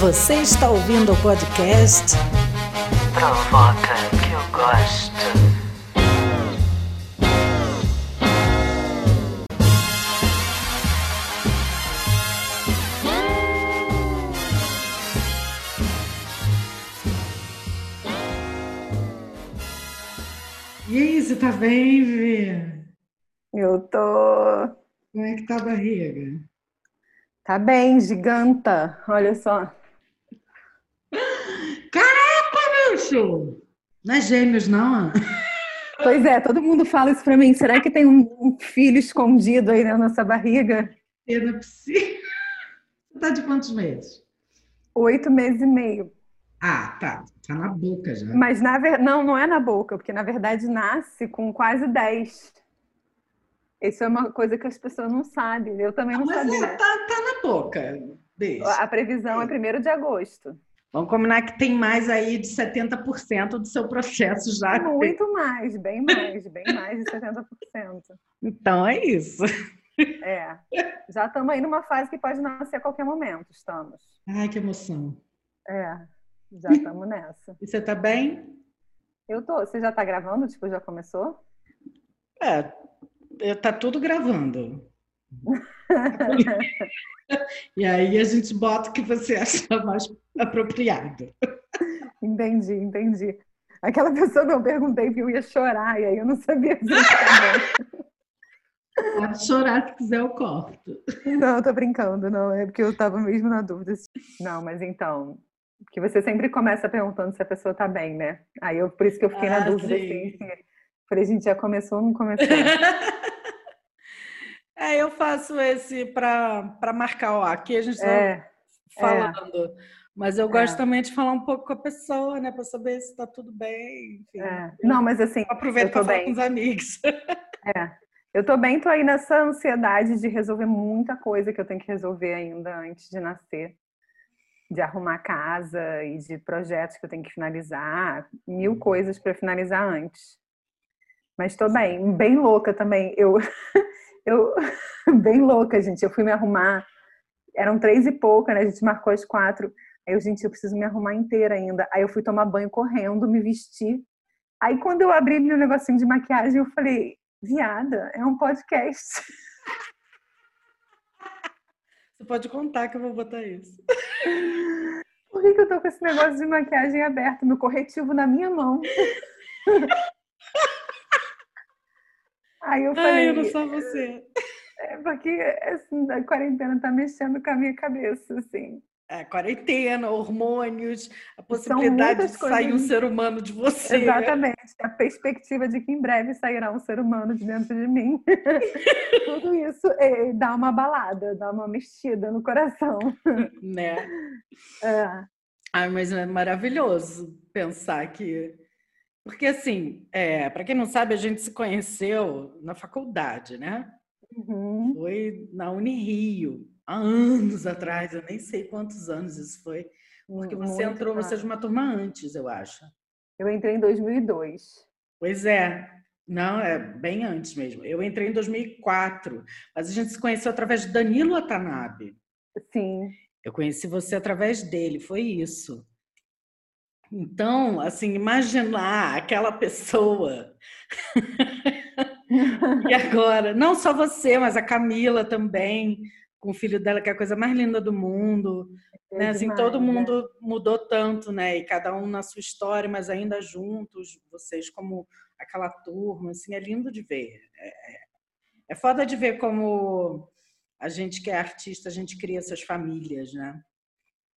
Você está ouvindo o podcast Provoca que eu gosto. Você tá bem, Vê? Eu tô. Como é que tá a barriga? Tá bem, giganta. Olha só. Caraca, bicho! Não é gêmeos, não? Pois é, todo mundo fala isso pra mim. Será que tem um filho escondido aí na nossa barriga? Não é possível. Você tá de quantos meses? Oito meses e meio. Ah, tá. Tá na boca já. Mas na ver... não, não é na boca, porque na verdade nasce com quase dez. Isso é uma coisa que as pessoas não sabem. Eu também não Mas sabia. é, tá, tá na boca. Deixa. A previsão é 1 de agosto. Vamos combinar que tem mais aí de 70% do seu processo já. Muito mais, bem mais, bem mais de 70%. Então é isso. É. Já estamos aí numa fase que pode nascer a qualquer momento, estamos. Ai, que emoção. É, já estamos nessa. E você tá bem? Eu tô. Você já tá gravando? Tipo, já começou? É, tá tudo gravando. E aí a gente bota o que você acha mais apropriado. Entendi, entendi. Aquela pessoa que eu perguntei que eu ia chorar, e aí eu não sabia tá Pode chorar se quiser, eu corto. Não, eu tô brincando, não. É porque eu tava mesmo na dúvida. Não, mas então. Porque você sempre começa perguntando se a pessoa tá bem, né? Aí eu, por isso que eu fiquei na Ah, dúvida, sim. assim. Falei, gente, já começou ou não começou? É, eu faço esse para marcar, ó, aqui a gente está É, falando. Mas eu gosto É. também de falar um pouco com a pessoa, né? Para saber se está tudo bem. Enfim, é. Não, mas assim, tô para falar bem. com os amigos. É. Eu tô bem, tô aí nessa ansiedade de resolver muita coisa que eu tenho que resolver ainda antes de nascer. De arrumar casa e de projetos que eu tenho que finalizar, mil coisas para finalizar antes. Mas tô bem, bem louca também. Eu, eu, bem louca, gente. Eu fui me arrumar, eram três e pouca, né? A gente marcou às quatro. Aí eu, gente, eu preciso me arrumar inteira ainda. Aí eu fui tomar banho correndo, me vestir. Aí quando eu abri meu negocinho de maquiagem, eu falei, viada, é um podcast. Você pode contar que eu vou botar isso. Por que, que eu tô com esse negócio de maquiagem aberto, meu corretivo na minha mão? Aí eu falei, Ai, eu não sou você. é porque assim, a quarentena tá mexendo com a minha cabeça, assim. É, quarentena, hormônios, a possibilidade de sair um coisas. ser humano de você. Exatamente. A perspectiva de que em breve sairá um ser humano de dentro de mim. Tudo isso eh, dá uma balada, dá uma mexida no coração. Né? É. Ai, mas é maravilhoso pensar que. Porque, assim, é, para quem não sabe, a gente se conheceu na faculdade, né? Uhum. Foi na Unirio, há anos atrás, eu nem sei quantos anos isso foi. Porque você Muito entrou, você é de uma turma antes, eu acho. Eu entrei em 2002. Pois é. Não, é bem antes mesmo. Eu entrei em 2004, mas a gente se conheceu através de Danilo Watanabe. Sim. Eu conheci você através dele, foi isso. Então, assim, imaginar aquela pessoa. e agora, não só você, mas a Camila também, com o filho dela, que é a coisa mais linda do mundo. Né? Assim, demais, todo né? mundo mudou tanto, né? E cada um na sua história, mas ainda juntos, vocês como aquela turma, assim, é lindo de ver. É, é- é foda de ver como a gente que é artista, a gente cria essas famílias, né?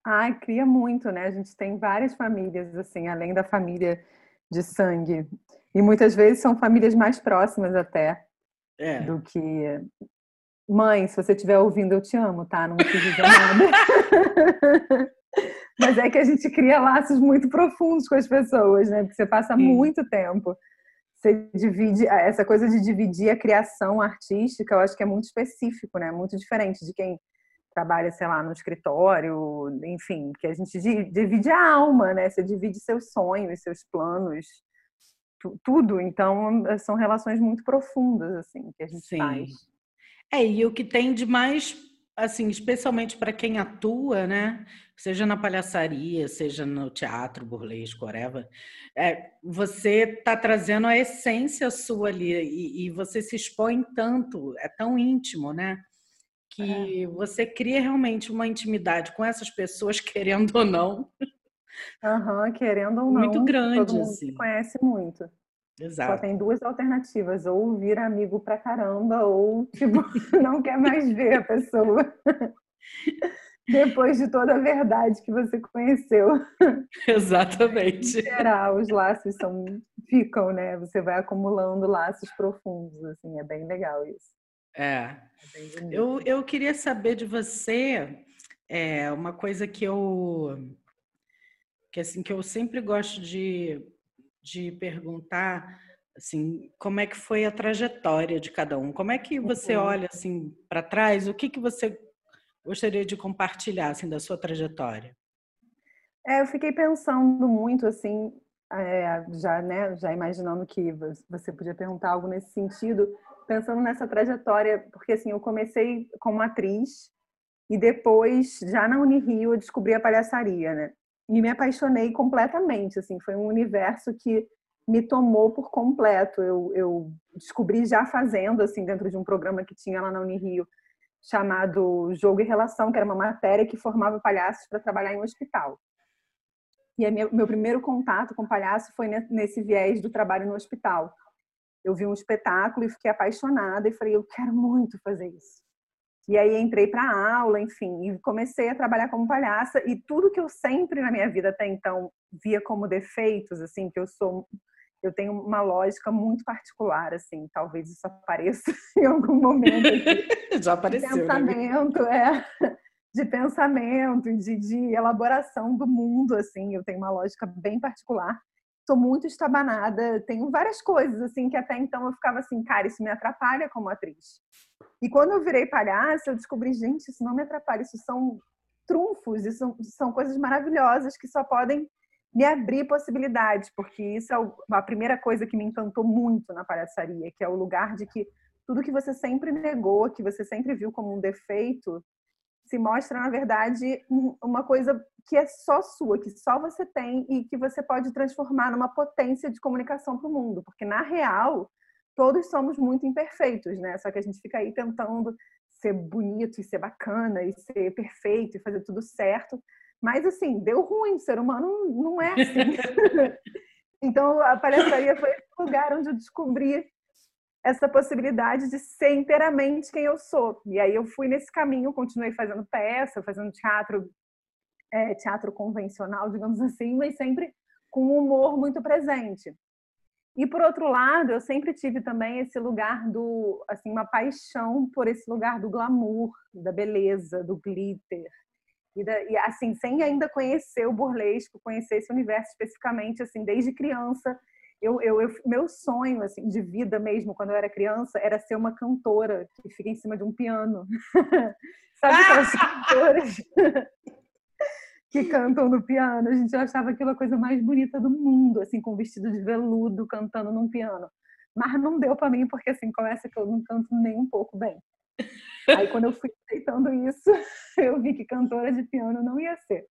Ai, cria muito, né? A gente tem várias famílias, assim, além da família de sangue. E muitas vezes são famílias mais próximas até É. do que. Mãe, se você estiver ouvindo, eu te amo, tá? Não quis dizer nada. Mas é que a gente cria laços muito profundos com as pessoas, né? Porque você passa Sim. muito tempo. Você divide, essa coisa de dividir a criação artística, eu acho que é muito específico, né? Muito diferente de quem trabalha, sei lá, no escritório, enfim, que a gente di- divide a alma, né? Você divide seus sonhos, seus planos, tudo. Então, são relações muito profundas, assim, que a gente Sim. faz. É, e o que tem de mais, assim, especialmente para quem atua, né? Seja na palhaçaria, seja no teatro, burlesco, whatever, é, você está trazendo a essência sua ali e, e, você se expõe tanto, é tão íntimo, né? Que é. você cria realmente uma intimidade com essas pessoas, querendo ou não. Uhum, querendo ou não. Muito grande, todo mundo assim. Se conhece muito. Exato. Só tem duas alternativas, ou vira amigo pra caramba, ou tipo, não quer mais ver a pessoa. Depois de toda a verdade que você conheceu. Exatamente. Em geral, os laços são, ficam, né? Você vai acumulando laços profundos, assim, é bem legal isso. É. é eu, eu queria saber de você é, uma coisa que eu que assim que eu sempre gosto de de perguntar assim como é que foi a trajetória de cada um? Como é que você uhum. olha assim para trás? O que que você gostaria de compartilhar assim da sua trajetória? É, eu fiquei pensando muito assim é, já né já imaginando que você podia perguntar algo nesse sentido pensando nessa trajetória porque assim eu comecei como atriz e depois já na Unirio eu descobri a palhaçaria né e me apaixonei completamente, assim, foi um universo que me tomou por completo. Eu, eu descobri já fazendo, assim, dentro de um programa que tinha lá na Unirio, chamado Jogo e Relação, que era uma matéria que formava palhaços para trabalhar em um hospital. E meu, meu primeiro contato com palhaço foi nesse viés do trabalho no hospital. Eu vi um espetáculo e fiquei apaixonada e falei, eu quero muito fazer isso. E aí entrei para aula, enfim, e comecei a trabalhar como palhaça e tudo que eu sempre na minha vida até então via como defeitos, assim, que eu sou eu tenho uma lógica muito particular, assim, talvez isso apareça em algum momento. Aqui, Já apareceu. De né, pensamento, né? é, de pensamento, de, de elaboração do mundo, assim, eu tenho uma lógica bem particular. Sou muito estabanada, tenho várias coisas, assim, que até então eu ficava assim, cara, isso me atrapalha como atriz. E quando eu virei palhaça, eu descobri, gente, isso não me atrapalha, isso são trunfos, isso são coisas maravilhosas que só podem me abrir possibilidades, porque isso é a primeira coisa que me encantou muito na palhaçaria, que é o lugar de que tudo que você sempre negou, que você sempre viu como um defeito, se mostra, na verdade, uma coisa que é só sua, que só você tem e que você pode transformar numa potência de comunicação para o mundo. Porque, na real, todos somos muito imperfeitos, né? Só que a gente fica aí tentando ser bonito e ser bacana e ser perfeito e fazer tudo certo. Mas assim, deu ruim, o ser humano não é assim. então a palhaçaria foi o lugar onde eu descobri essa possibilidade de ser inteiramente quem eu sou. E aí eu fui nesse caminho, continuei fazendo peça, fazendo teatro, é, teatro convencional, digamos assim, mas sempre com um humor muito presente. E por outro lado, eu sempre tive também esse lugar do, assim, uma paixão por esse lugar do glamour, da beleza, do glitter. E, da, e assim, sem ainda conhecer o burlesco, conhecer esse universo especificamente, assim, desde criança, eu, eu, eu, meu sonho assim de vida mesmo quando eu era criança era ser uma cantora que fica em cima de um piano sabe aquelas cantoras que cantam no piano. A gente achava aquilo a coisa mais bonita do mundo, assim, com vestido de veludo, cantando num piano. Mas não deu para mim, porque assim, começa que eu não canto nem um pouco bem. Aí quando eu fui aceitando isso, eu vi que cantora de piano não ia ser.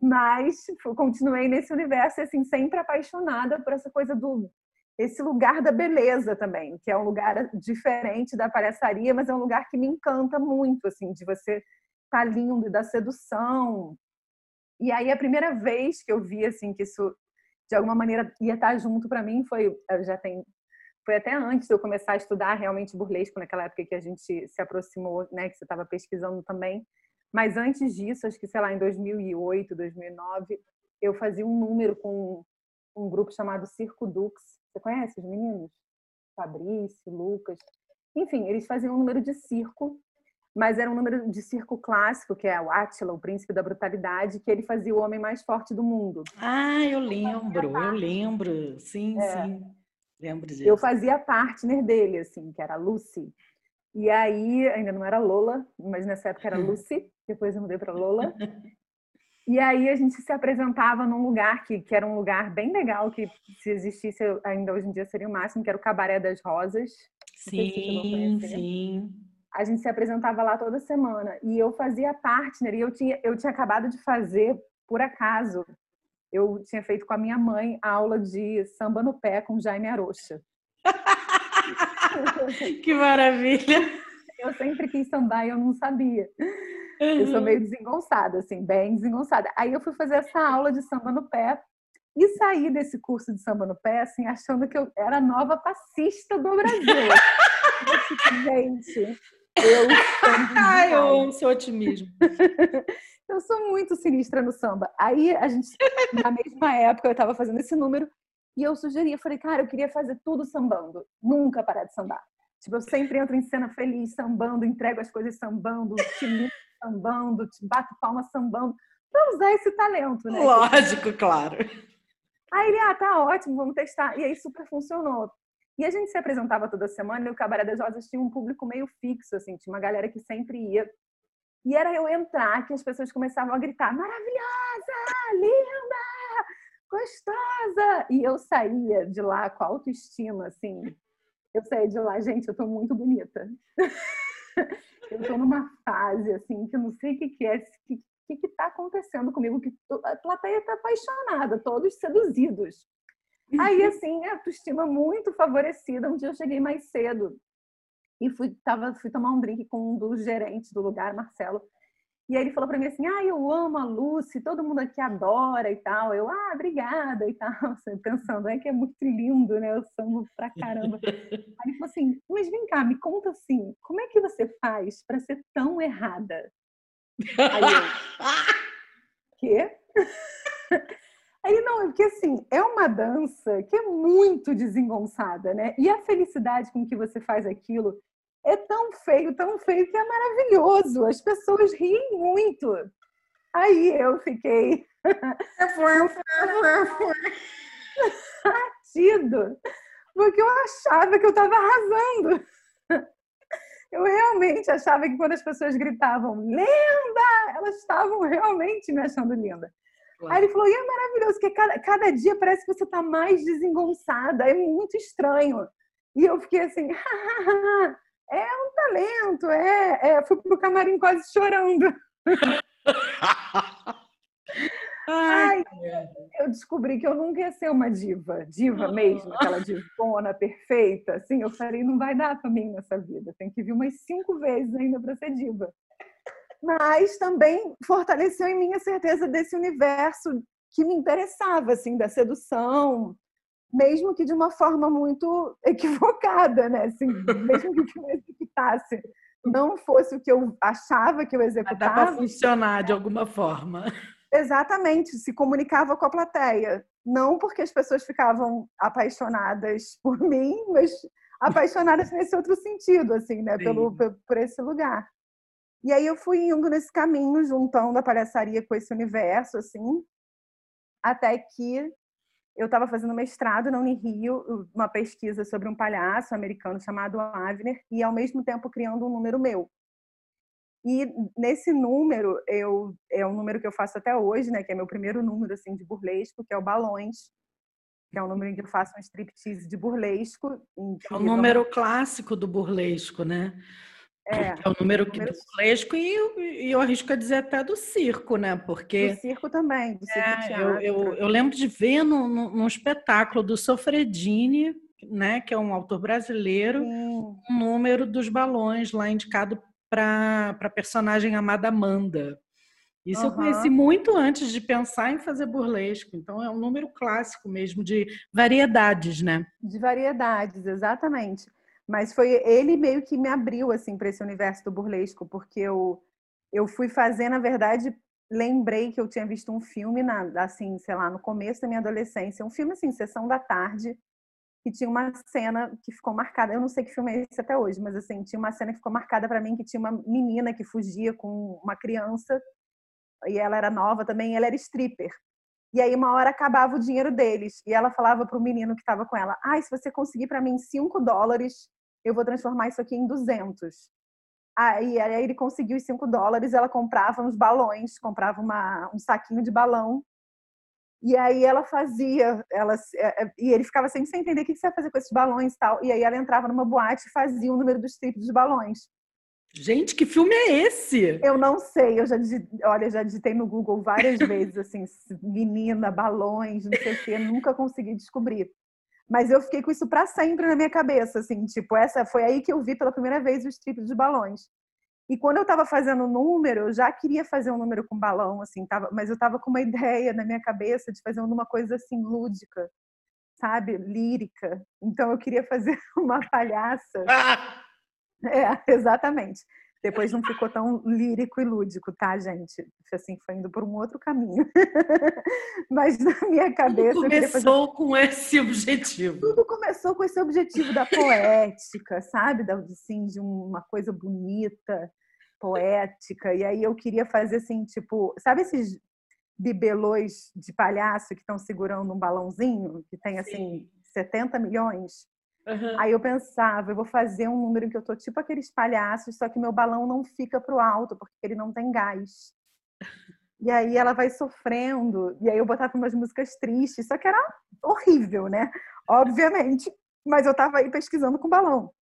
Mas continuei nesse universo, assim, sempre apaixonada por essa coisa do esse lugar da beleza também, que é um lugar diferente da palhaçaria, mas é um lugar que me encanta muito, assim, de você estar tá lindo, da sedução, e aí a primeira vez que eu vi assim que isso de alguma maneira ia estar junto para mim foi já tem foi até antes de eu começar a estudar realmente burlesco naquela época que a gente se aproximou, né, que você estava pesquisando também. Mas antes disso, acho que sei lá em 2008, 2009, eu fazia um número com um grupo chamado Circo Dux. Você conhece os meninos? Fabrício, Lucas. Enfim, eles faziam um número de circo mas era um número de circo clássico, que é o Átila, o príncipe da brutalidade, que ele fazia o homem mais forte do mundo. Ah, eu lembro, eu lembro. Sim, é. sim. Lembro disso. Eu fazia partner dele, assim, que era a Lucy. E aí, ainda não era Lola, mas nessa época era Lucy, depois eu mudei para Lola. E aí a gente se apresentava num lugar que, que era um lugar bem legal, que se existisse ainda hoje em dia seria o máximo, que era o Cabaré das Rosas. Sim, sim. A gente se apresentava lá toda semana e eu fazia partner e eu tinha, eu tinha acabado de fazer, por acaso, eu tinha feito com a minha mãe a aula de samba no pé com Jaime Arocha. que maravilha! Eu sempre quis sambar e eu não sabia. Eu sou meio desengonçada, assim, bem desengonçada. Aí eu fui fazer essa aula de samba no pé e saí desse curso de samba no pé, assim, achando que eu era a nova passista do Brasil. Gente, eu. Ai, eu amo seu otimismo. eu sou muito sinistra no samba. Aí a gente, na mesma época, eu estava fazendo esse número e eu sugeri, eu falei, cara, eu queria fazer tudo sambando, nunca parar de sambar. Tipo, eu sempre entro em cena feliz, sambando, entrego as coisas sambando, te sambando, te bato palma sambando, para usar esse talento, né? Lógico, claro. Aí ele, ah, tá ótimo, vamos testar. E aí super funcionou. E a gente se apresentava toda semana e o Cabaré das Rosas tinha um público meio fixo, assim, tinha uma galera que sempre ia. E era eu entrar que as pessoas começavam a gritar: maravilhosa, linda, gostosa! E eu saía de lá com autoestima, assim. Eu saía de lá, gente, eu tô muito bonita. eu tô numa fase, assim, que eu não sei o que, que é, que, que que tá acontecendo comigo, que a plateia tá apaixonada, todos seduzidos. Aí, assim, a autoestima muito favorecida. Um dia eu cheguei mais cedo e fui, tava, fui tomar um drink com um dos gerentes do lugar, Marcelo. E aí ele falou para mim assim: Ah, eu amo a Lucy, todo mundo aqui adora e tal. Eu, ah, obrigada e tal. Assim, pensando, é que é muito lindo, né? Eu samba pra caramba. aí ele falou assim: Mas vem cá, me conta assim, como é que você faz para ser tão errada? Aí eu, quê? Aí não, é porque assim, é uma dança que é muito desengonçada, né? E a felicidade com que você faz aquilo é tão feio, tão feio que é maravilhoso. As pessoas riem muito. Aí eu fiquei batido, porque eu achava que eu estava arrasando. Eu realmente achava que quando as pessoas gritavam linda, elas estavam realmente me achando linda. Claro. Aí ele falou: e é maravilhoso, porque cada, cada dia parece que você está mais desengonçada, é muito estranho. E eu fiquei assim, é um talento, é, é. Fui pro camarim quase chorando. Ai, eu descobri que eu nunca ia ser uma diva, diva mesmo, aquela divona perfeita. Assim, eu falei, não vai dar para mim nessa vida, tem que vir umas cinco vezes ainda para ser diva. Mas também fortaleceu em mim a certeza desse universo que me interessava, assim, da sedução, mesmo que de uma forma muito equivocada, né? Assim, mesmo que eu executasse não fosse o que eu achava que eu executava. Dá para funcionar de alguma forma. Exatamente, se comunicava com a plateia. Não porque as pessoas ficavam apaixonadas por mim, mas apaixonadas nesse outro sentido, assim, né? Pelo, por esse lugar. E aí eu fui indo nesse caminho, juntando a palhaçaria com esse universo, assim, até que eu estava fazendo mestrado na Unirio, uma pesquisa sobre um palhaço americano chamado Avner, e ao mesmo tempo criando um número meu. E nesse número, eu, é um número que eu faço até hoje, né, que é meu primeiro número assim de burlesco, que é o Balões, que é um número em que eu faço um striptease de burlesco. É o número clássico do burlesco, né? É, é o número, que número... do burlesco e, e eu arrisco a dizer até do circo, né? Porque. Do circo também, do circo é, eu, eu, eu, lembro de ver num espetáculo do Sofredini, né, que é um autor brasileiro, Sim. um número dos balões lá indicado para a personagem amada Amanda. Isso uhum. eu conheci muito antes de pensar em fazer burlesco. Então é um número clássico mesmo de variedades, né? De variedades, exatamente. Mas foi ele meio que me abriu assim para esse universo do burlesco, porque eu eu fui fazer, na verdade, lembrei que eu tinha visto um filme na assim, sei lá, no começo da minha adolescência, um filme assim, sessão da tarde, que tinha uma cena que ficou marcada. Eu não sei que filme é esse até hoje, mas assim, tinha uma cena que ficou marcada para mim que tinha uma menina que fugia com uma criança e ela era nova também, ela era stripper. E aí uma hora acabava o dinheiro deles e ela falava para o menino que estava com ela: "Ah, se você conseguir para mim 5 dólares, eu vou transformar isso aqui em 200". Aí, aí ele conseguiu os 5 dólares, ela comprava uns balões, comprava uma, um saquinho de balão. E aí ela fazia, ela, é, é, e ele ficava sempre sem entender o que você ia fazer com esses balões e tal. E aí ela entrava numa boate e fazia o número dos triplos de balões. Gente, que filme é esse? Eu não sei, eu já digitei, olha, já digitei no Google várias vezes, assim, menina, balões, não sei o quê, nunca consegui descobrir. Mas eu fiquei com isso para sempre na minha cabeça, assim, tipo, essa foi aí que eu vi pela primeira vez os triplos de balões. E quando eu estava fazendo o número, eu já queria fazer um número com balão, assim, tava, mas eu estava com uma ideia na minha cabeça de fazer uma coisa assim lúdica, sabe, lírica. Então eu queria fazer uma palhaça. Ah! É, exatamente. Depois não ficou tão lírico e lúdico, tá, gente? Assim, foi indo por um outro caminho. Mas na minha cabeça. Tudo começou fazer... com esse objetivo. Tudo começou com esse objetivo da poética, sabe? Da, assim, de uma coisa bonita, poética. E aí eu queria fazer assim, tipo, sabe esses bibelôs de palhaço que estão segurando um balãozinho, que tem assim Sim. 70 milhões? Uhum. Aí eu pensava, eu vou fazer um número em que eu tô tipo aqueles palhaços, só que meu balão não fica pro alto, porque ele não tem gás. E aí ela vai sofrendo, e aí eu botava umas músicas tristes, só que era horrível, né? Obviamente. Mas eu tava aí pesquisando com balão.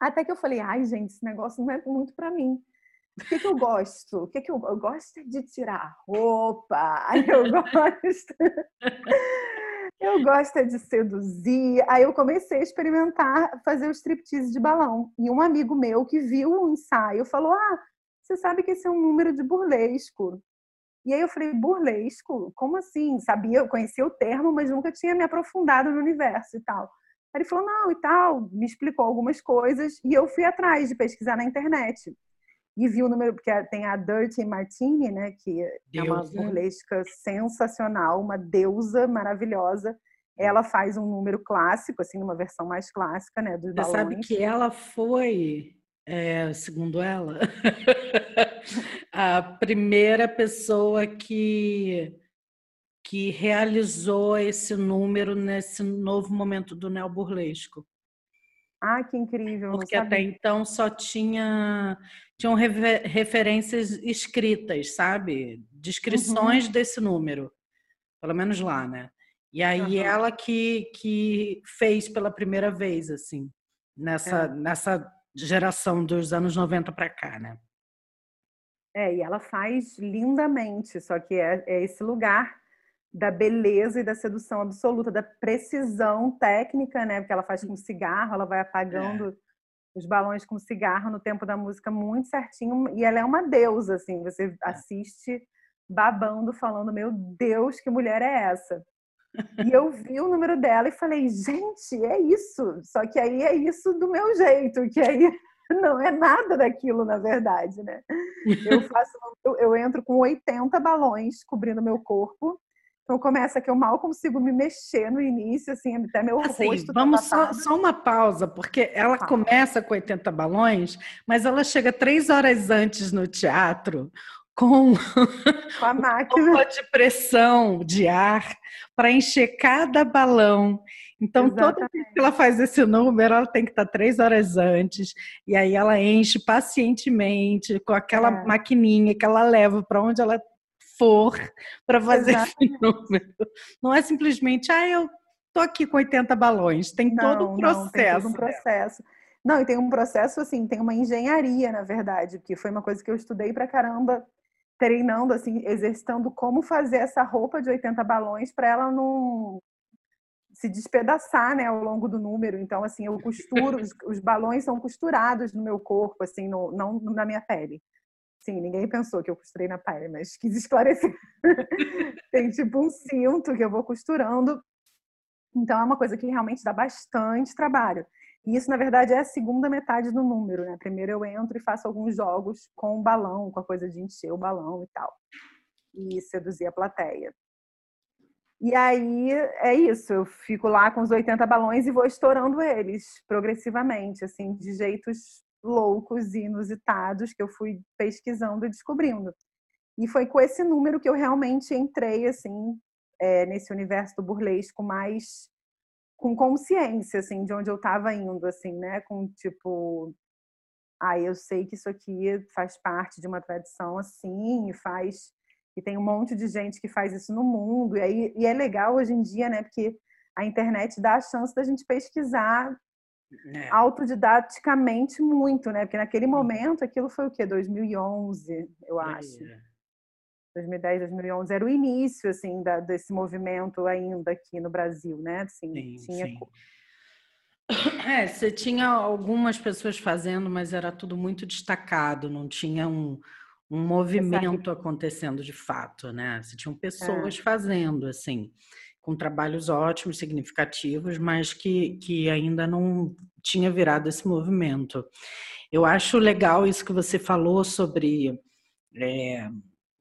Até que eu falei, ai, gente, esse negócio não é muito para mim. O que, que eu gosto? O que, que eu, eu gosto é de tirar roupa. Aí eu gosto. Eu gosto é de seduzir. Aí eu comecei a experimentar fazer o striptease de balão. E um amigo meu que viu o ensaio falou: Ah, você sabe que esse é um número de burlesco. E aí eu falei, burlesco? Como assim? Sabia, eu conhecia o termo, mas nunca tinha me aprofundado no universo e tal. Aí ele falou, não, e tal, me explicou algumas coisas, e eu fui atrás de pesquisar na internet e vi o número, porque tem a Dirty Martini, né, que é uma burlesca sensacional, uma deusa maravilhosa. Ela faz um número clássico, assim, uma versão mais clássica, né, dos balões. Você sabe que ela foi, é, segundo ela, a primeira pessoa que que realizou esse número nesse novo momento do neoburlesco. Ah, que incrível! Porque até então só tinha tinham referências escritas, sabe? Descrições uhum. desse número, pelo menos lá, né? E aí uhum. ela que, que fez pela primeira vez, assim, nessa, é. nessa geração dos anos 90 para cá, né? É, e ela faz lindamente, só que é, é esse lugar da beleza e da sedução absoluta, da precisão técnica, né? Porque ela faz com cigarro, ela vai apagando é. os balões com cigarro no tempo da música muito certinho. E ela é uma deusa, assim. Você é. assiste babando, falando: Meu Deus, que mulher é essa? E eu vi o número dela e falei: Gente, é isso. Só que aí é isso do meu jeito, que aí não é nada daquilo, na verdade, né? Eu faço, eu, eu entro com 80 balões cobrindo meu corpo então começa que eu mal consigo me mexer no início, assim, até meu assim, rosto. Tá vamos tá só, só, uma pausa, porque ela ah. começa com 80 balões, mas ela chega três horas antes no teatro com, com a máquina de pressão de ar para encher cada balão. Então, Exatamente. toda vez que ela faz esse número, ela tem que estar três horas antes, e aí ela enche pacientemente com aquela é. maquininha que ela leva para onde ela for para fazer Exato. esse número. Não é simplesmente, ah, eu tô aqui com 80 balões. Tem não, todo um processo. Não, tem todo um processo. Não, e tem um processo assim, tem uma engenharia, na verdade, que foi uma coisa que eu estudei pra caramba, treinando, assim, exercitando como fazer essa roupa de 80 balões para ela não se despedaçar, né, ao longo do número. Então, assim, eu costuro, os, os balões são costurados no meu corpo, assim, no, não na minha pele. Sim, ninguém pensou que eu costurei na pele, mas quis esclarecer. Tem tipo um cinto que eu vou costurando. Então é uma coisa que realmente dá bastante trabalho. E isso, na verdade, é a segunda metade do número, né? Primeiro eu entro e faço alguns jogos com o balão, com a coisa de encher o balão e tal. E seduzir a plateia. E aí é isso, eu fico lá com os 80 balões e vou estourando eles progressivamente, assim, de jeitos loucos e inusitados que eu fui pesquisando e descobrindo. E foi com esse número que eu realmente entrei assim é, nesse universo do burlesco mais com consciência assim de onde eu estava indo assim, né, com tipo ah, eu sei que isso aqui faz parte de uma tradição assim, e faz e tem um monte de gente que faz isso no mundo. E, aí, e é legal hoje em dia, né? Porque a internet dá a chance da gente pesquisar é. autodidaticamente muito, né? Porque naquele momento, aquilo foi o quê? 2011, eu acho. É. 2010, 2011 era o início, assim, da, desse movimento ainda aqui no Brasil, né? Assim, sim, tinha... Sim. É, você tinha algumas pessoas fazendo, mas era tudo muito destacado, não tinha um, um movimento acontecendo de fato, né? Você tinham pessoas é. fazendo, assim, com trabalhos ótimos, significativos, mas que, que ainda não tinha virado esse movimento. Eu acho legal isso que você falou sobre. É,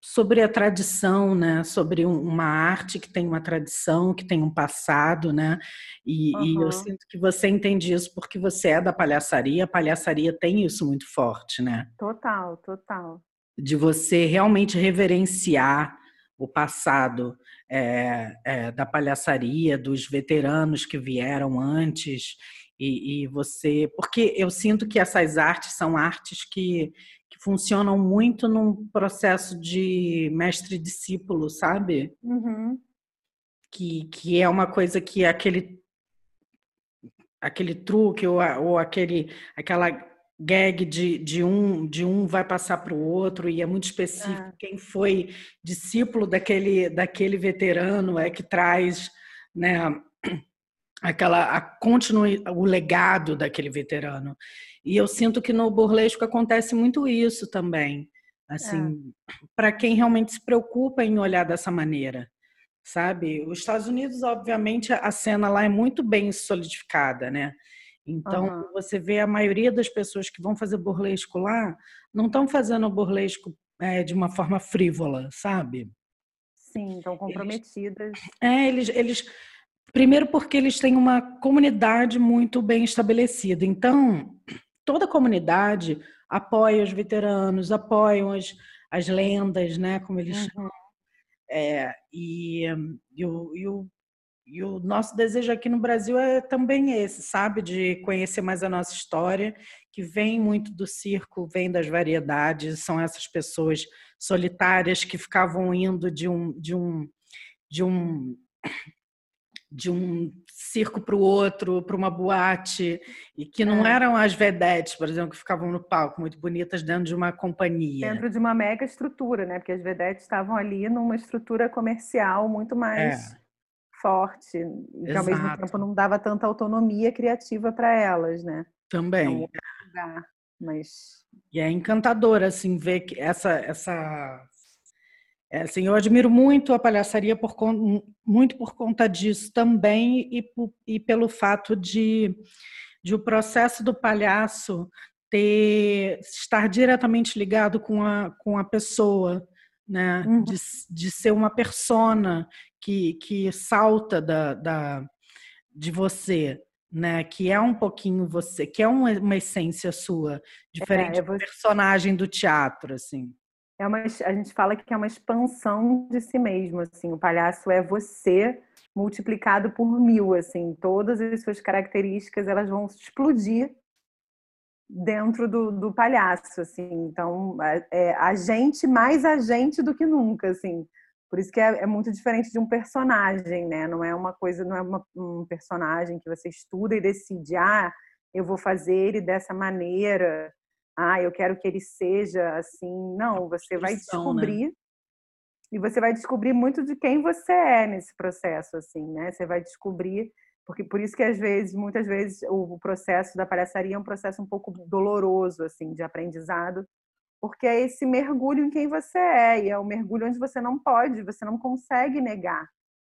sobre a tradição, né? Sobre uma arte que tem uma tradição, que tem um passado, né? E, uhum. e, eu sinto que você entende isso porque você é da palhaçaria. A palhaçaria tem isso muito forte, né? Total, total. De você realmente reverenciar o passado é, é, da palhaçaria, dos veteranos que vieram antes. E, e você, porque eu sinto que essas artes são artes que funcionam muito num processo de mestre-discípulo, sabe? Uhum. Que, que é uma coisa que aquele aquele truque ou, ou aquele aquela gag de, de um de um vai passar para o outro e é muito específico é. quem foi discípulo daquele daquele veterano é que traz né aquela a continue o legado daquele veterano e eu sinto que no burlesco acontece muito isso também. Assim, é. para quem realmente se preocupa em olhar dessa maneira, sabe? Os Estados Unidos, obviamente, a cena lá é muito bem solidificada, né? Então, uhum. você vê a maioria das pessoas que vão fazer burlesco lá não estão fazendo burlesco é, de uma forma frívola, sabe? Sim, estão comprometidas. Eles, é, eles, eles. Primeiro, porque eles têm uma comunidade muito bem estabelecida. Então, toda a comunidade apoia os veteranos, apoiam as, as lendas, né, como eles uhum. chamam. É, e, e, o, e, o, e o nosso desejo aqui no Brasil é também esse, sabe? De conhecer mais a nossa história, que vem muito do circo, vem das variedades, são essas pessoas solitárias que ficavam indo de um, de um, de um de um circo para o outro, para uma boate, e que não é. eram as vedetes, por exemplo, que ficavam no palco, muito bonitas dentro de uma companhia. Dentro de uma mega estrutura, né? Porque as vedetes estavam ali numa estrutura comercial muito mais é. Forte, e ao mesmo tempo não dava tanta autonomia criativa para elas, né? Também. É lugar, mas... E é encantador, assim, ver que essa, essa é, assim, eu admiro muito a palhaçaria por, muito por conta disso também e, e pelo fato de, de o processo do palhaço ter estar diretamente ligado com a, com a pessoa, né? Uhum. De, de ser uma persona que, que salta da, da, de você, né? Que é um pouquinho você, que é uma, uma essência sua, diferente é, do personagem do teatro, assim. É uma, a gente fala que é uma expansão de si mesmo, assim, o palhaço é você multiplicado por mil, assim, todas as suas características elas vão explodir dentro do, do palhaço, assim, então é, é a gente mais a gente do que nunca, assim, por isso que é, é, muito diferente de um personagem, né? Não é uma coisa, não é uma, um personagem que você estuda e decide, ah, eu vou fazer ele dessa maneira, ah, eu quero que ele seja assim. Não, você vai né? descobrir. Né? E você vai descobrir muito de quem você é nesse processo, assim, né? Você vai descobrir, porque por isso que às vezes, muitas vezes, o processo da palhaçaria é um processo um pouco doloroso, assim, de aprendizado, porque é esse mergulho em quem você é, e é o mergulho onde você não pode, você não consegue negar,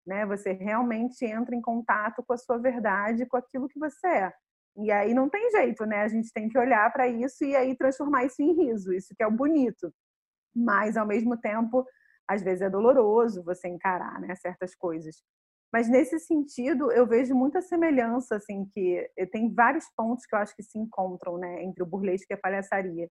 né? Você realmente entra em contato com a sua verdade, com aquilo que você é. E aí não tem jeito, né? A gente tem que olhar para isso e aí transformar isso em riso, isso que é o bonito. Mas ao mesmo tempo, às vezes é doloroso você encarar, né, certas coisas. Mas nesse sentido, eu vejo muita semelhança, assim, que tem vários pontos que eu acho que se encontram, né, entre o burlesco e a palhaçaria.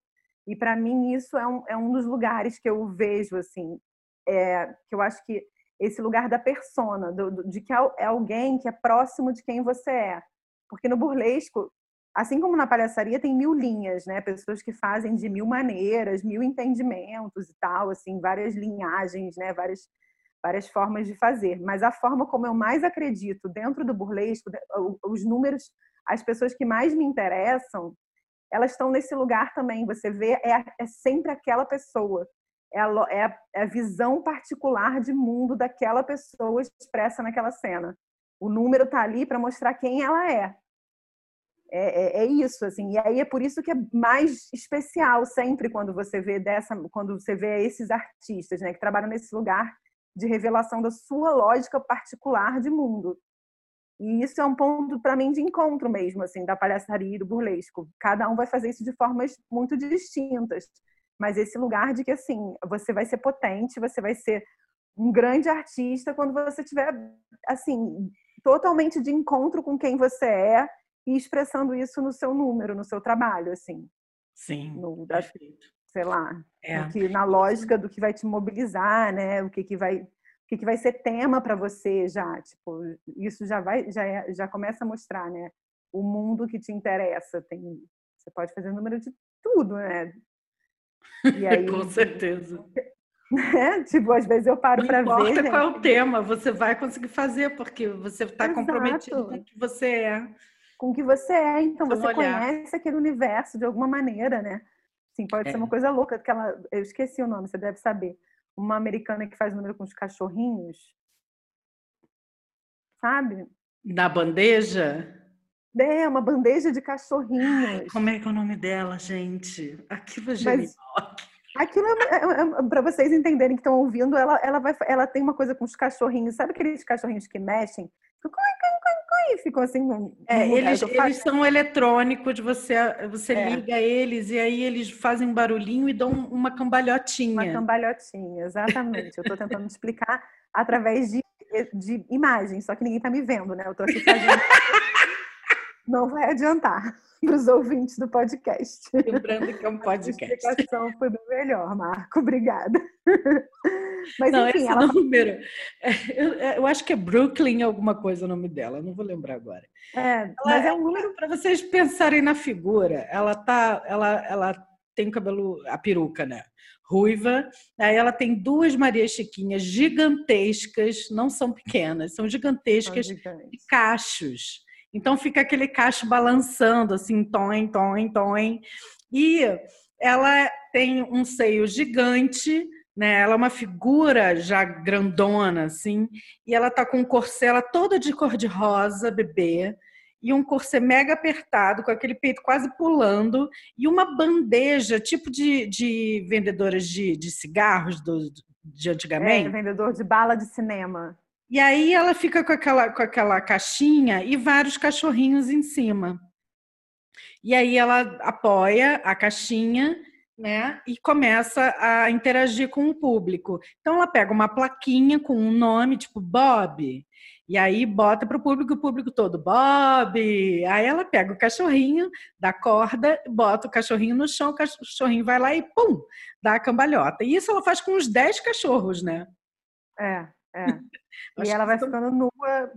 E para mim isso é um, é um dos lugares que eu vejo, assim, é, que eu acho que esse lugar da persona, do, de que é alguém que é próximo de quem você é. Porque no burlesco, assim como na palhaçaria tem mil linhas, né? Pessoas que fazem de mil maneiras, mil entendimentos e tal, assim, várias linhagens, né? Várias várias formas de fazer. Mas a forma como eu mais acredito dentro do burlesco, os números, as pessoas que mais me interessam, elas estão nesse lugar também. Você vê, é, é sempre aquela pessoa. É a, é, a, é a visão particular de mundo daquela pessoa expressa naquela cena. O número está ali para mostrar quem ela é. É, é, é, isso, assim. E aí é por isso que é mais especial sempre quando você vê dessa, quando você vê esses artistas, né, que trabalham nesse lugar de revelação da sua lógica particular de mundo. E isso é um ponto para mim de encontro mesmo, assim, da palhaçaria e do burlesco. Cada um vai fazer isso de formas muito distintas, mas esse lugar de que assim, você vai ser potente, você vai ser um grande artista quando você tiver assim, totalmente de encontro com quem você é e expressando isso no seu número, no seu trabalho, assim. Sim. No, perfeito. Sei lá. É. Que, na lógica do que vai te mobilizar, né? O que, que vai que, que vai ser tema para você já, tipo, isso já vai já é, já começa a mostrar, né? O mundo que te interessa, tem você pode fazer número de tudo, né? E aí, Com certeza. Né? Tipo, às vezes eu paro para ver. Não importa qual é o tema, você vai conseguir fazer, porque você está comprometido com o que você é com o que você é. Então, você conhece aquele universo de alguma maneira, né? Sim, pode é. ser uma coisa louca, que ela, eu esqueci o nome, você deve saber. Uma americana que faz número com os cachorrinhos. Sabe? Na bandeja? É, uma bandeja de cachorrinhos. Como é que é o nome dela, gente? Aquilo é genial. Aquilo é, é, é, é para vocês entenderem que estão ouvindo, ela, ela, vai, ela tem uma coisa com os cachorrinhos. Sabe aqueles cachorrinhos que mexem? Ficou assim. É, eles, eles são eletrônicos, você, você é. liga eles e aí eles fazem um barulhinho e dão uma cambalhotinha. Uma cambalhotinha, exatamente. Eu estou tentando explicar através de, de imagens, só que ninguém está me vendo, né? Eu estou aqui fazendo. Não vai adiantar para os ouvintes do podcast. Lembrando que é um podcast. A explicação foi bem melhor, Marco. Obrigada. Mas, não, enfim, ela... número, é, eu, é, eu, acho que é Brooklyn alguma coisa o nome dela, não vou lembrar agora. É, ela, mas é um número para vocês pensarem na figura. Ela tá, ela, ela tem o cabelo, a peruca, né? Ruiva. Aí ela tem duas Marias Chiquinhas gigantescas, não são pequenas, são gigantescas, de cachos. Então fica aquele cacho balançando assim, tom, tom, tom. E ela tem um seio gigante, né? Ela é uma figura já grandona, assim, e ela tá com um corset ela toda de cor de rosa, bebê, e um corset mega apertado, com aquele peito quase pulando, e uma bandeja, tipo de, de vendedoras de, de cigarros do, de antigamente. É, vendedor de bala de cinema. E aí ela fica com aquela, com aquela caixinha e vários cachorrinhos em cima. E aí ela apoia a caixinha né? E começa a interagir com o público. Então ela pega uma plaquinha com um nome, tipo Bob, e aí bota para o público, o público todo, Bob. Aí ela pega o cachorrinho, dá corda, bota o cachorrinho no chão, o cachorrinho vai lá e pum, dá a cambalhota. E isso ela faz com uns 10 cachorros, né? É, é. e ela vai ficando nua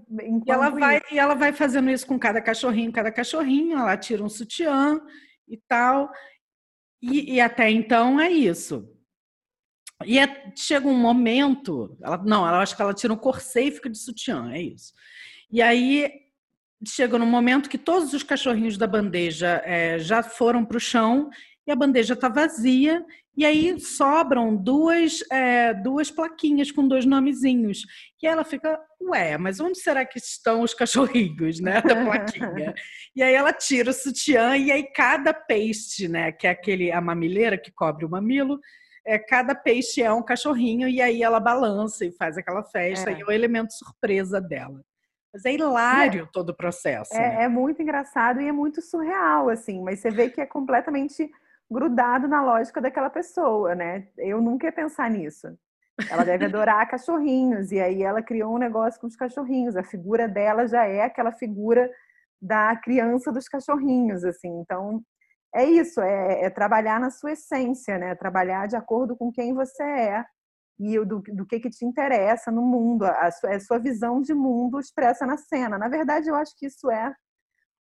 e ela vai E ela vai fazendo isso com cada cachorrinho, cada cachorrinho, ela tira um sutiã e tal. E, e até então é isso. E é, chega um momento, ela, não, ela acho que ela tira um corset e fica de sutiã, é isso. E aí chega no momento que todos os cachorrinhos da bandeja é, já foram para o chão e a bandeja está vazia e aí sobram duas, é, duas plaquinhas com dois nomezinhos. E ela fica, ué, mas onde será que estão os cachorrinhos, né? Da plaquinha. e aí ela tira o sutiã e aí cada peixe, né? Que é aquele, a mamileira que cobre o mamilo, é, cada peixe é um cachorrinho e aí ela balança e faz aquela festa é. e é o elemento surpresa dela. Mas é hilário é, todo o processo. É, né? é muito engraçado e é muito surreal, assim, mas você vê que é completamente grudado na lógica daquela pessoa, né? Eu nunca ia pensar nisso. Ela deve adorar cachorrinhos, e aí ela criou um negócio com os cachorrinhos. A figura dela já é aquela figura da criança dos cachorrinhos, assim. Então, é isso, é, é trabalhar na sua essência, né? Trabalhar de acordo com quem você é e do, do que, que te interessa no mundo, a sua, a sua visão de mundo expressa na cena. Na verdade, eu acho que isso é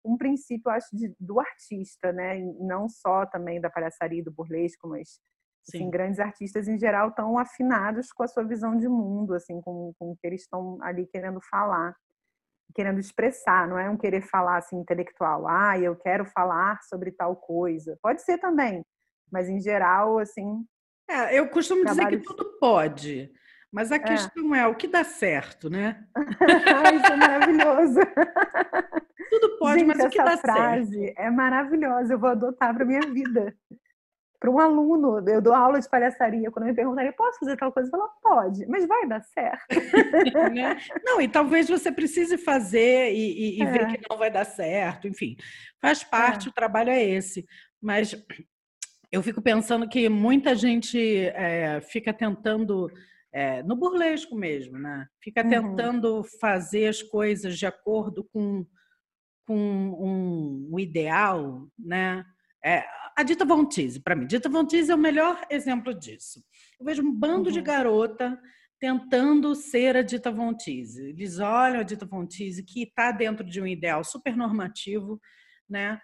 um princípio, acho, de, do artista, né? Não só também da palhaçaria e do burlesco, mas assim, grandes artistas em geral estão afinados com a sua visão de mundo, assim, com, com o que eles estão ali querendo falar, querendo expressar, não é um querer falar assim intelectual, ah, eu quero falar sobre tal coisa. Pode ser também, mas em geral, assim. É, eu costumo dizer que tudo pode. Mas a é. questão é o que dá certo, né? Isso é maravilhoso. Tudo pode, Gente, mas o que dá frase certo? É maravilhosa, eu vou adotar para minha vida. Para um aluno, eu dou aula de palhaçaria, quando me perguntarem, posso fazer tal coisa? Eu falo, pode, mas vai dar certo. né? Não, e talvez você precise fazer e, e, é. ver que não vai dar certo, enfim, faz parte, é. o trabalho é esse. Mas eu fico pensando que muita gente é, fica tentando é, no burlesco mesmo, né? Fica uhum. tentando fazer as coisas de acordo com, com um, um ideal, né? É, a Dita Von Teese, para mim, Dita Von Teese é o melhor exemplo disso. Eu vejo um bando uhum. de garota tentando ser a Dita Von Teese. Eles olham a Dita Von Teese que está dentro de um ideal super normativo, né?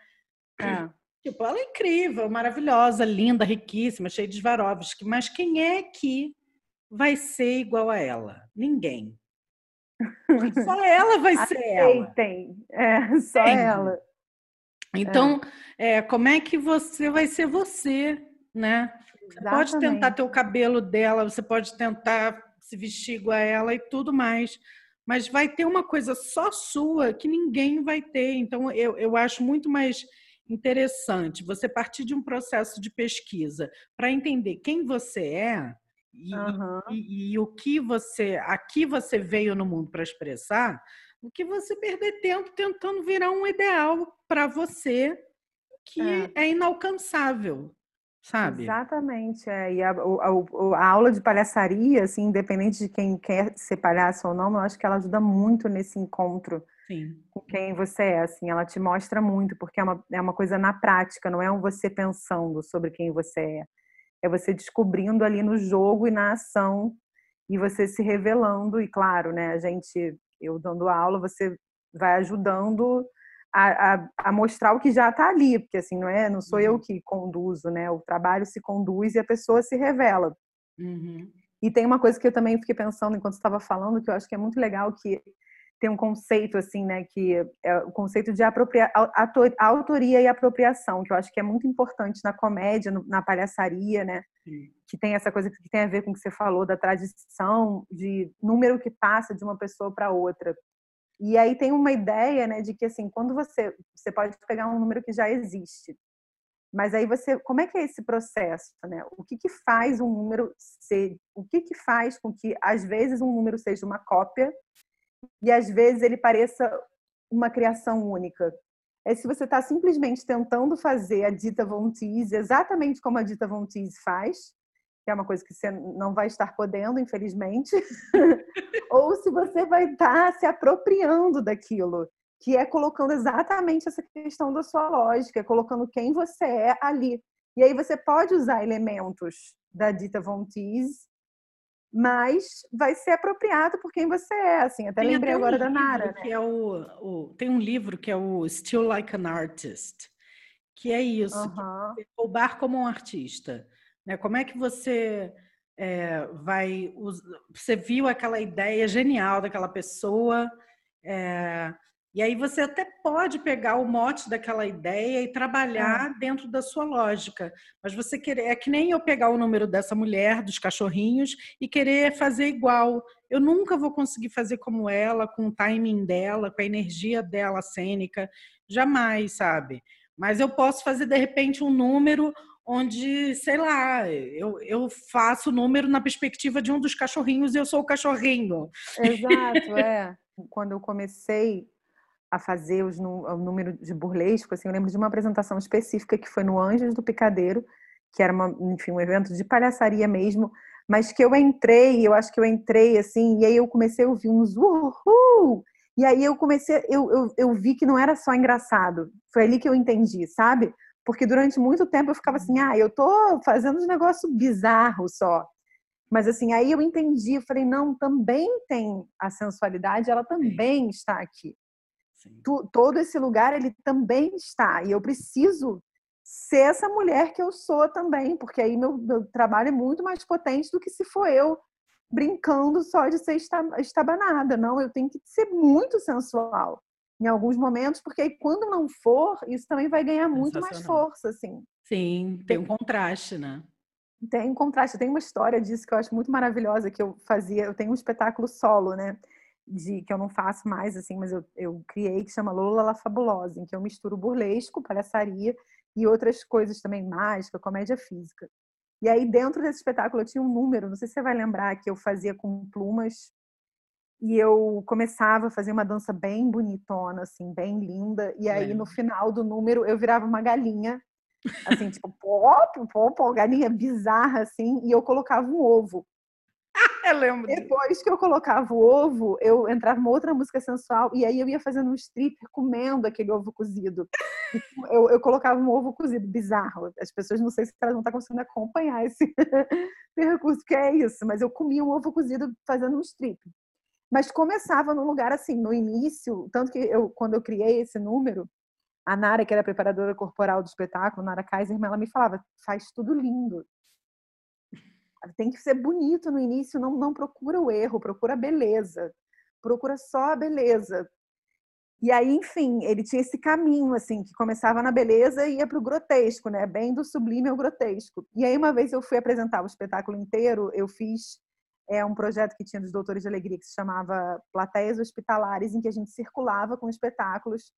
É. Tipo, ela é incrível, maravilhosa, linda, riquíssima, cheia de Swarovski, mas quem é que vai ser igual a ela? Ninguém. Só ela vai ser ela. Tem, é, só tem. ela. Então, é. é. como é que você vai ser você, né? Você pode tentar ter o cabelo dela, você pode tentar se vestir igual a ela e tudo mais, mas vai ter uma coisa só sua que ninguém vai ter. Então, eu, eu acho muito mais interessante você partir de um processo de pesquisa para entender quem você é e, uhum. e, e, o que você, aqui você veio no mundo para expressar, o que você perder tempo tentando virar um ideal para você que é. é. inalcançável, sabe? Exatamente. É. E a, a, a, aula de palhaçaria, assim, independente de quem quer ser palhaço ou não, eu acho que ela ajuda muito nesse encontro Sim. com quem você é, assim, ela te mostra muito, porque é uma, é uma coisa na prática, não é um você pensando sobre quem você é é você descobrindo ali no jogo e na ação e você se revelando. E claro, né, a gente, eu dando aula, você vai ajudando a, a, a mostrar o que já está ali, porque assim, não é, não sou uhum. eu que conduzo, né? O trabalho se conduz e a pessoa se revela. Uhum. E tem uma coisa que eu também fiquei pensando enquanto estava falando, que eu acho que é muito legal, que tem um conceito assim, né, que é o conceito de apropria, autoria e apropriação, que eu acho que é muito importante na comédia, na palhaçaria, né, Sim. que tem essa coisa que tem a ver com o que você falou da tradição de número que passa de uma pessoa para outra. E aí tem uma ideia, né, de que assim, quando você você pode pegar um número que já existe, mas aí você, como é que é esse processo, né? O que que faz um número ser, o que que faz com que às vezes um número seja uma cópia e às vezes ele pareça uma criação única. É se você está simplesmente tentando fazer a Dita Von Teese exatamente como a Dita Von Teese faz, que é uma coisa que você não vai estar podendo, infelizmente, ou se você vai estar se apropriando daquilo, que é colocando exatamente essa questão da sua lógica, colocando quem você é ali. E aí você pode usar elementos da Dita Von Teese mas vai ser apropriado por quem você é, assim. Até tem lembrei até um agora da Nara. Que né? é o, o, tem um livro que é o Still Like an Artist, que é isso, uhum. que é roubar como um artista. Né? Como é que você é, vai... Você viu aquela ideia genial daquela pessoa... É, e aí você até pode pegar o mote daquela ideia e trabalhar é. dentro da sua lógica. Mas você querer é que nem eu pegar o número dessa mulher, dos cachorrinhos, e querer fazer igual. Eu nunca vou conseguir fazer como ela, com o timing dela, com a energia dela cênica, jamais, sabe? Mas eu posso fazer de repente um número onde, sei lá, eu, eu faço o número na perspectiva de um dos cachorrinhos e eu sou o cachorrinho. Exato, é. Quando eu comecei a fazer os, o número de burlesco, assim, eu lembro de uma apresentação específica que foi no Anjos do Picadeiro, que era uma, enfim, um evento de palhaçaria mesmo, mas que eu entrei, eu acho que eu entrei assim, e aí eu comecei a ouvir uns uhul, e aí eu comecei, eu, eu, eu vi que não era só engraçado, foi ali que eu entendi, sabe? Porque durante muito tempo eu ficava assim, ah, eu tô fazendo um negócio bizarro só. Mas assim, aí eu entendi, eu falei, não, também tem a sensualidade, ela também está aqui. Tu, todo esse lugar ele também está. E eu preciso ser essa mulher que eu sou também, porque aí meu, meu trabalho é muito mais potente do que se for eu brincando só de ser estabanada. Não, eu tenho que ser muito sensual em alguns momentos, porque aí quando não for, isso também vai ganhar muito mais força, assim. Sim, tem um contraste, né? Tem um contraste. Tem uma história disso que eu acho muito maravilhosa que eu fazia. Eu tenho um espetáculo solo, né? De, que eu não faço mais, assim, mas eu, eu criei, que chama Lola La Fabulosa, em que eu misturo burlesco, palhaçaria e outras coisas também, mágica, comédia física. E aí, dentro desse espetáculo, eu tinha um número, não sei se você vai lembrar, que eu fazia com plumas e eu começava a fazer uma dança bem bonitona, assim, bem linda. E aí, é. no final do número, eu virava uma galinha, assim, tipo, pop, pop, galinha bizarra, assim, e eu colocava um ovo. eu lembro. Depois que eu colocava o ovo, eu entrava uma outra música sensual, e aí eu ia fazendo um stripper comendo aquele ovo cozido. Eu, eu colocava um ovo cozido, bizarro. As pessoas não sei se elas não estão conseguindo acompanhar esse percurso, que é isso, mas eu comia um ovo cozido fazendo um stripper. Mas começava num lugar assim, no início, tanto que eu, quando eu criei esse número, a Nara, que era a preparadora corporal do espetáculo, Nara Kaiser, ela me falava: faz tudo lindo. Tem que ser bonito no início, não, não procura o erro, procura a beleza. Procura só a beleza. E aí, enfim, ele tinha esse caminho, assim, que começava na beleza e ia para o grotesco, né? Bem do sublime ao grotesco. E aí, uma vez eu fui apresentar o espetáculo inteiro, eu fiz é um projeto que tinha dos Doutores de Alegria que se chamava Plateias Hospitalares, em que a gente circulava com espetáculos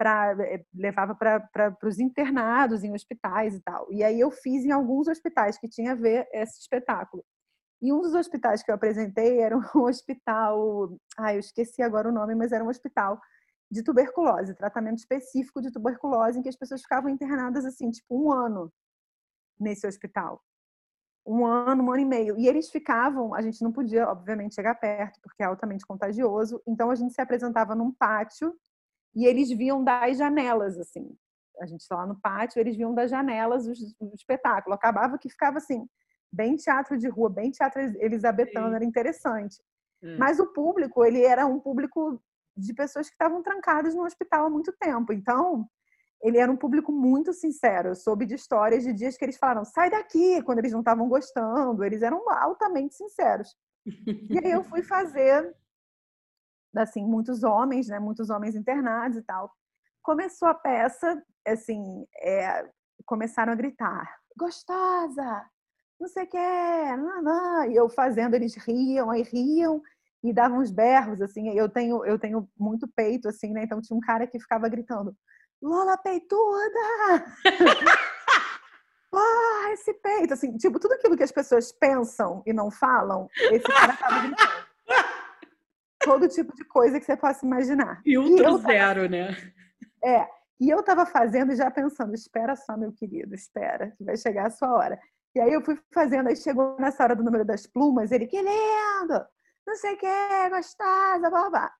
eh, levava para os internados em hospitais e tal. E aí eu fiz em alguns hospitais que tinha a ver esse espetáculo. E um dos hospitais que eu apresentei era um hospital, ah, eu esqueci agora o nome, mas era um hospital de tuberculose, tratamento específico de tuberculose, em que as pessoas ficavam internadas assim, tipo um ano nesse hospital um ano, um ano e meio. E eles ficavam, a gente não podia, obviamente, chegar perto, porque é altamente contagioso. Então a gente se apresentava num pátio e eles viam das janelas, assim. A gente estava lá no pátio, eles viam das janelas o, o, espetáculo. Acabava que ficava assim, bem teatro de rua, bem teatro elisabetano, Sim. era interessante. Hum. Mas o público, ele era um público de pessoas que estavam trancadas no hospital há muito tempo. Então, ele era um público muito sincero. Eu soube de histórias de dias que eles falaram, sai daqui, quando eles não estavam gostando. Eles eram altamente sinceros. E aí eu fui fazer, assim, muitos homens, né? Muitos homens internados e tal. Começou a peça, assim, é, começaram a gritar, gostosa, não sei o que, não, não. e eu fazendo, eles riam, aí riam, e davam uns berros, assim, eu tenho, eu tenho muito peito, assim, né, então tinha um cara que ficava gritando, Lola peituda! ah, esse peito, assim, tipo, tudo aquilo que as pessoas pensam e não falam, esse cara tava gritando. Todo tipo de coisa que você possa imaginar. Filtro zero, né? É. E eu tava fazendo e já pensando, espera só, meu querido, espera, que vai chegar a sua hora. E aí eu fui fazendo, aí chegou nessa hora do número das plumas, ele, que lindo! Não sei o que, gostosa, blá, blá.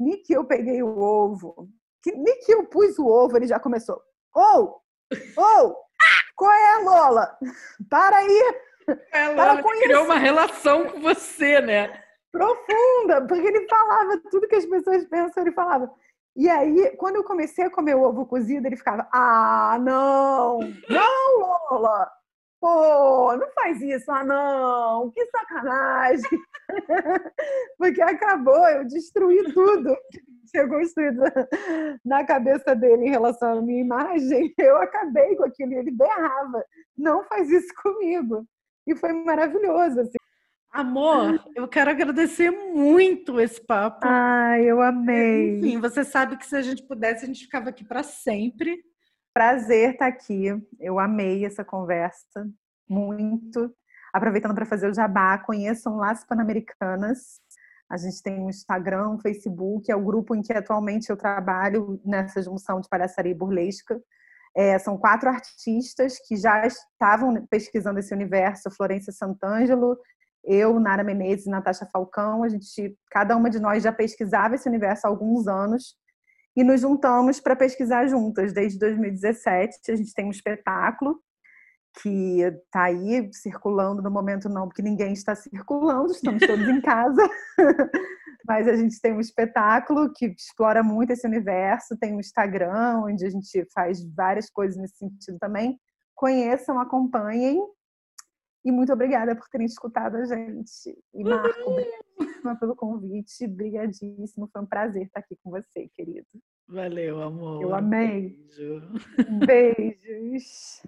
E que eu peguei o ovo, que nem que eu pus o ovo, ele já começou. Ou! Oh, ou! Oh, qual é, Lola? Para aí! É, Lola com criou isso. uma relação com você, né? Profunda, porque ele falava tudo que as pessoas pensam, ele falava. E aí, quando eu comecei a comer ovo cozido, ele ficava: Ah, não! Não, Lola! Pô, não faz isso, ah, não! Que sacanagem! porque acabou, eu destruí tudo tinha construído na cabeça dele em relação à minha imagem, eu acabei com aquilo e ele berrava: não faz isso comigo. E foi maravilhoso. Assim. Amor, eu quero agradecer muito esse papo. Ai, eu amei. Enfim, você sabe que se a gente pudesse, a gente ficava aqui para sempre. Prazer estar aqui. Eu amei essa conversa muito. Aproveitando para fazer o jabá, conheçam Las Pan-Americanas, a gente tem um Instagram, um Facebook, é o grupo em que atualmente eu trabalho nessa junção de palhaçaria e burlesca. É, são quatro artistas que já estavam pesquisando esse universo: Florência Santangelo, eu, Nara Menezes e Natasha Falcão. A gente, cada uma de nós já pesquisava esse universo há alguns anos e nos juntamos para pesquisar juntas desde 2017. A gente tem um espetáculo que está aí circulando no momento não, porque ninguém está circulando, estamos todos em casa. Mas a gente tem um espetáculo que explora muito esse universo, tem um Instagram onde a gente faz várias coisas nesse sentido também. Conheçam, acompanhem. E muito obrigada por terem escutado a gente. E Marco, obrigada pelo convite. Brigadíssimo. Foi um prazer estar aqui com você, querido. Valeu, amor. Eu amei. Beijo. Beijos.